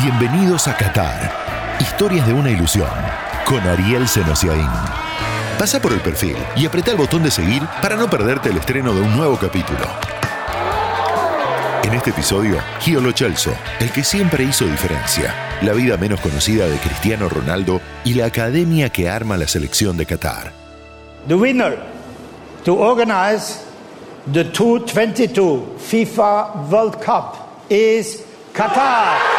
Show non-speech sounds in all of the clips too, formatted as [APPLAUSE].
Bienvenidos a Qatar. Historias de una ilusión. Con Ariel Senosiaín. Pasa por el perfil y apreta el botón de seguir para no perderte el estreno de un nuevo capítulo. En este episodio, Gio Lo Celso, el que siempre hizo diferencia, la vida menos conocida de Cristiano Ronaldo y la academia que arma la selección de Qatar. The winner to organize the 2022 FIFA World Cup is Qatar.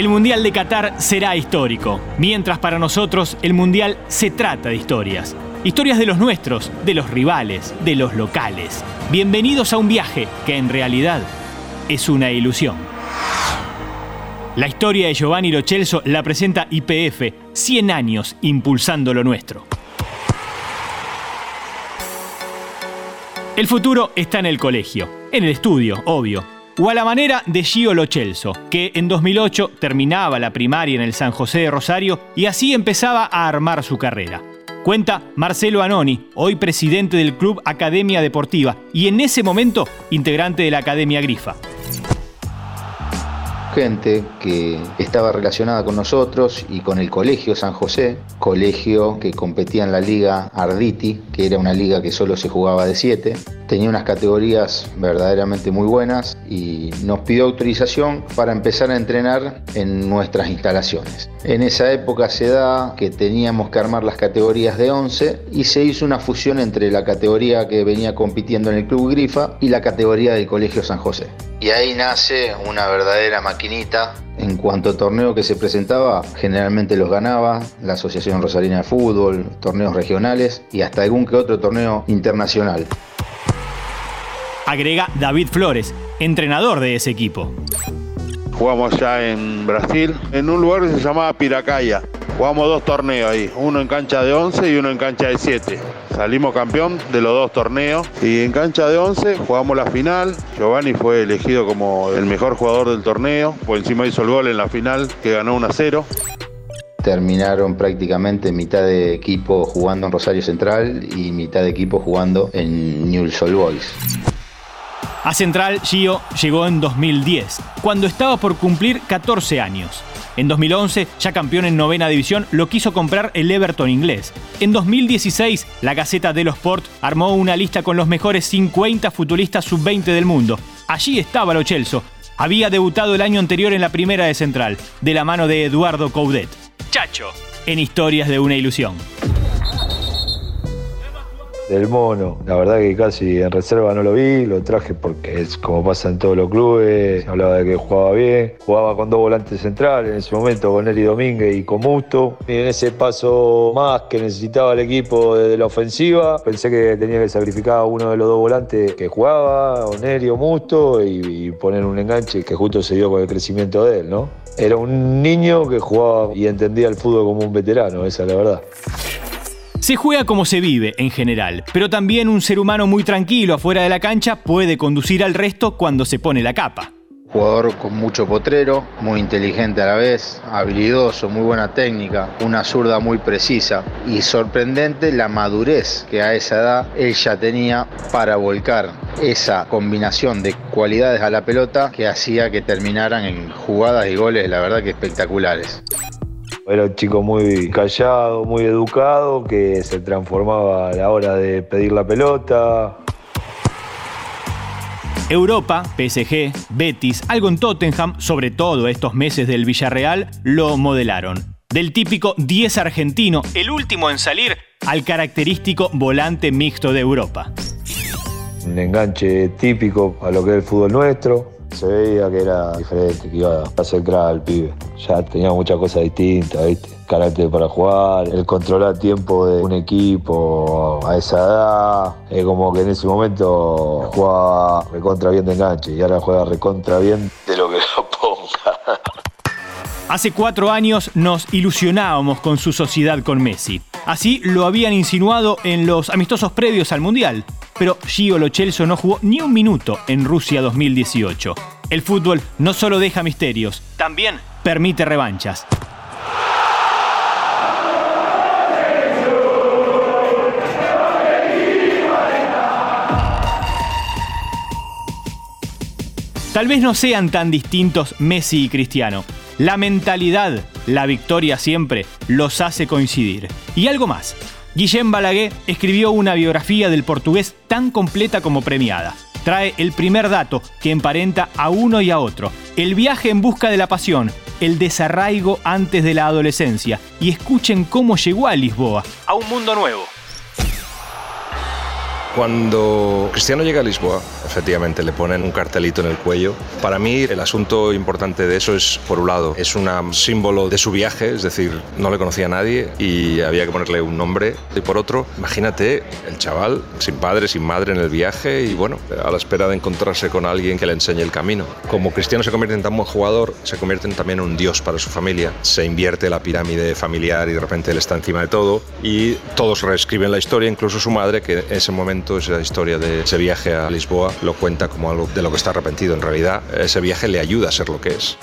El Mundial de Qatar será histórico, mientras para nosotros el Mundial se trata de historias. Historias de los nuestros, de los rivales, de los locales. Bienvenidos a un viaje que en realidad es una ilusión. La historia de Giovanni Lo Celso la presenta IPF, 100 años impulsando lo nuestro. El futuro está en el colegio, en el estudio, obvio, o a la manera de Gio Lo Celso, que en 2008 terminaba la primaria en el San José de Rosario y así empezaba a armar su carrera. Cuenta Marcelo Anoni, hoy presidente del Club Academia Deportiva y en ese momento integrante de la Academia Grifa gente que estaba relacionada con nosotros y con el Colegio San José, colegio que competía en la Liga Arditi, que era una liga que solo se jugaba de 7. Tenía unas categorías verdaderamente muy buenas y nos pidió autorización para empezar a entrenar en nuestras instalaciones. En esa época se da que teníamos que armar las categorías de 11 y se hizo una fusión entre la categoría que venía compitiendo en el Club Grifa y la categoría del Colegio San José. Y ahí nace una verdadera maquinita. En cuanto a torneo que se presentaba, generalmente los ganaba la Asociación Rosarina de Fútbol, torneos regionales y hasta algún que otro torneo internacional. Agrega David Flores, entrenador de ese equipo. Jugamos ya en Brasil, en un lugar que se llamaba Piracaya. Jugamos dos torneos ahí, uno en cancha de 11 y uno en cancha de 7. Salimos campeón de los dos torneos y en cancha de 11 jugamos la final. Giovanni fue elegido como el mejor jugador del torneo, por encima hizo el gol en la final que ganó 1 a 0 terminaron prácticamente mitad de equipo jugando en Rosario Central y mitad de equipo jugando en Newell's Old Boys. A Central, Gio llegó en 2010, cuando estaba por cumplir 14 años. En 2011, ya campeón en novena división, lo quiso comprar el Everton inglés. En 2016, la Gaceta de los Sport armó una lista con los mejores 50 futbolistas sub-20 del mundo. Allí estaba Lo Celso. Había debutado el año anterior en la primera de Central, de la mano de Eduardo Coudet. Chacho, en Historias de una Ilusión del mono. La verdad que casi en reserva no lo vi, lo traje porque es como pasa en todos los clubes. Hablaba de que jugaba bien, jugaba con dos volantes centrales en ese momento, con Eri Domínguez y con Musto. Y en ese paso más que necesitaba el equipo desde la ofensiva, pensé que tenía que sacrificar a uno de los dos volantes que jugaba, o Neri o Musto, y, poner un enganche que justo se dio con el crecimiento de él, ¿no? Era un niño que jugaba y entendía el fútbol como un veterano, esa es la verdad. Se juega como se vive en general, pero también un ser humano muy tranquilo afuera de la cancha puede conducir al resto cuando se pone la capa. Jugador con mucho potrero, muy inteligente a la vez, habilidoso, muy buena técnica, una zurda muy precisa y sorprendente la madurez que a esa edad él ya tenía para volcar esa combinación de cualidades a la pelota que hacía que terminaran en jugadas y goles, la verdad que espectaculares. Era un chico muy callado, muy educado, que se transformaba a la hora de pedir la pelota. Europa, PSG, Betis, algo en Tottenham, sobre todo estos meses del Villarreal, lo modelaron. Del típico 10 argentino, el último en salir, al característico volante mixto de Europa. Un enganche típico a lo que es el fútbol nuestro, se veía que era diferente, que iba a hacer crack al pibe. Ya tenía muchas cosas distintas, ¿viste? Carácter para jugar, el controlar tiempo de un equipo a esa edad. Es como que en ese momento jugaba recontra bien de enganche y ahora juega recontra bien de lo que lo [LAUGHS] ponga. Hace cuatro años nos ilusionábamos con su sociedad con Messi. Así lo habían insinuado en los amistosos previos al Mundial pero Gio Lo Celso no jugó ni un minuto en Rusia 2018. El fútbol no solo deja misterios, también permite revanchas. Tal vez no sean tan distintos Messi y Cristiano. La mentalidad, la victoria siempre, los hace coincidir. Y algo más. Guillem Balaguer escribió una biografía del portugués tan completa como premiada. Trae el primer dato que emparenta a uno y a otro. El viaje en busca de la pasión, el desarraigo antes de la adolescencia. Y escuchen cómo llegó a Lisboa, a un mundo nuevo. Cuando Cristiano llega a Lisboa, efectivamente le ponen un cartelito en el cuello. Para mí el asunto importante de eso es, por un lado, es un símbolo de su viaje, es decir, no le conocía a nadie y había que ponerle un nombre. Y por otro, imagínate el chaval sin padre, sin madre en el viaje y bueno, a la espera de encontrarse con alguien que le enseñe el camino. Como Cristiano se convierte en tan buen jugador, se convierte también en un dios para su familia. Se invierte la pirámide familiar y de repente él está encima de todo y todos reescriben la historia, incluso su madre, que en ese momento esa historia de ese viaje a Lisboa lo cuenta como algo de lo que está arrepentido. En realidad, ese viaje le ayuda a ser lo que es.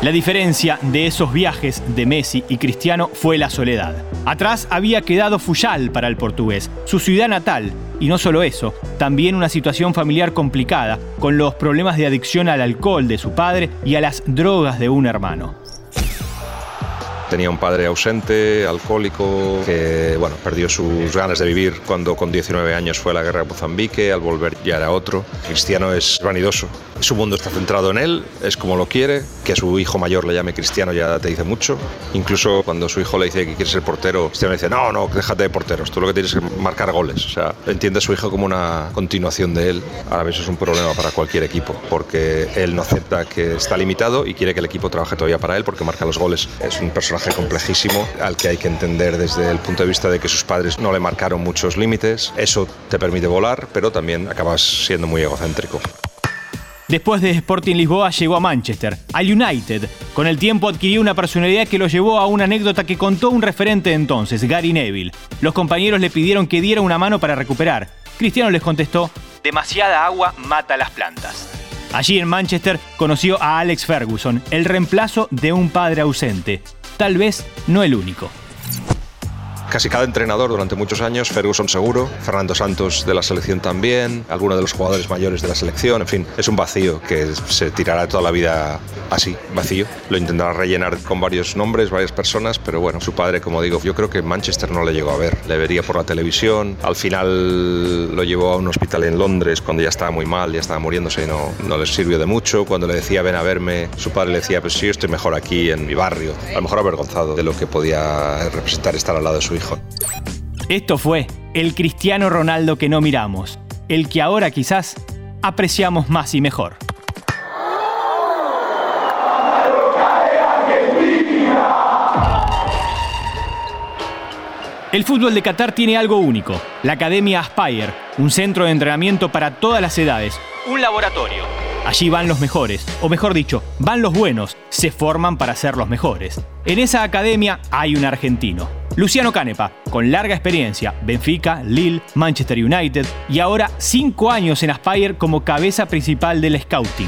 La diferencia de esos viajes de Messi y Cristiano fue la soledad. Atrás había quedado Fuyal para el portugués, su ciudad natal, y no solo eso, también una situación familiar complicada, con los problemas de adicción al alcohol de su padre y a las drogas de un hermano. Tenía un padre ausente, alcohólico, que bueno, perdió sus ganas de vivir cuando con 19 años fue a la guerra de Mozambique, al volver ya era otro. Cristiano es vanidoso, su mundo está centrado en él, es como lo quiere, que a su hijo mayor le llame Cristiano ya te dice mucho. Incluso cuando su hijo le dice que quiere ser portero, Cristiano le dice, no, no, déjate de porteros, tú lo que tienes es marcar goles. O sea, entiende a su hijo como una continuación de él. A veces es un problema para cualquier equipo, porque él no acepta que está limitado y quiere que el equipo trabaje todavía para él porque marca los goles. Es un personaje complejísimo al que hay que entender desde el punto de vista de que sus padres no le marcaron muchos límites. Eso te permite volar, pero también acabas siendo muy egocéntrico. Después de Sporting Lisboa llegó a Manchester, al United. Con el tiempo adquirió una personalidad que lo llevó a una anécdota que contó un referente entonces, Gary Neville. Los compañeros le pidieron que diera una mano para recuperar. Cristiano les contestó, demasiada agua mata las plantas. Allí en Manchester conoció a Alex Ferguson, el reemplazo de un padre ausente tal vez no el único casi cada entrenador durante muchos años, Ferguson seguro, Fernando Santos de la selección también, algunos de los jugadores mayores de la selección, en fin, es un vacío que se tirará toda la vida así, vacío. Lo intentará rellenar con varios nombres, varias personas, pero bueno, su padre, como digo, yo creo que Manchester no le llegó a ver, le vería por la televisión, al final lo llevó a un hospital en Londres cuando ya estaba muy mal, ya estaba muriéndose y no, no les sirvió de mucho, cuando le decía ven a verme, su padre le decía pues sí, estoy mejor aquí en mi barrio, a lo mejor avergonzado de lo que podía representar estar al lado de su esto fue el Cristiano Ronaldo que no miramos, el que ahora quizás apreciamos más y mejor. El fútbol de Qatar tiene algo único, la Academia Aspire, un centro de entrenamiento para todas las edades, un laboratorio. Allí van los mejores, o mejor dicho, van los buenos, se forman para ser los mejores. En esa academia hay un argentino, Luciano Canepa, con larga experiencia, Benfica, Lille, Manchester United y ahora cinco años en Aspire como cabeza principal del scouting.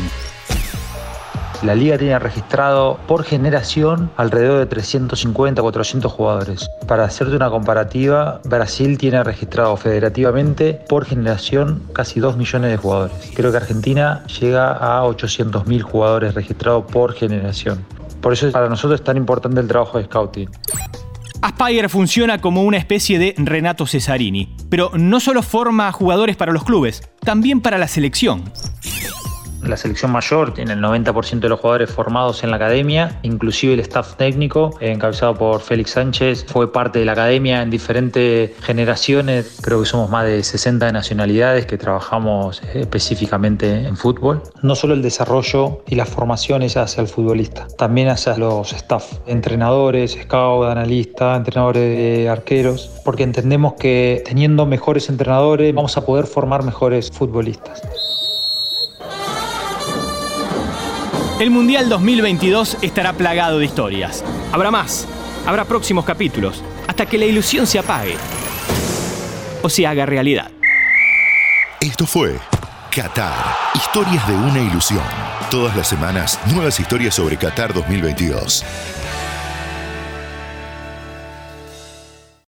La liga tiene registrado por generación alrededor de 350, 400 jugadores. Para hacerte una comparativa, Brasil tiene registrado federativamente por generación casi 2 millones de jugadores. Creo que Argentina llega a 800.000 jugadores registrados por generación. Por eso para nosotros es tan importante el trabajo de scouting. Aspire funciona como una especie de Renato Cesarini, pero no solo forma jugadores para los clubes, también para la selección la selección mayor tiene el 90% de los jugadores formados en la academia, inclusive el staff técnico, encabezado por Félix Sánchez, fue parte de la academia en diferentes generaciones, creo que somos más de 60 nacionalidades que trabajamos específicamente en fútbol. No solo el desarrollo y las formaciones hacia el futbolista, también hacia los staff, entrenadores, scout, analistas, entrenadores de arqueros, porque entendemos que teniendo mejores entrenadores vamos a poder formar mejores futbolistas. El Mundial 2022 estará plagado de historias. Habrá más, habrá próximos capítulos, hasta que la ilusión se apague o se haga realidad. Esto fue Qatar, historias de una ilusión. Todas las semanas, nuevas historias sobre Qatar 2022.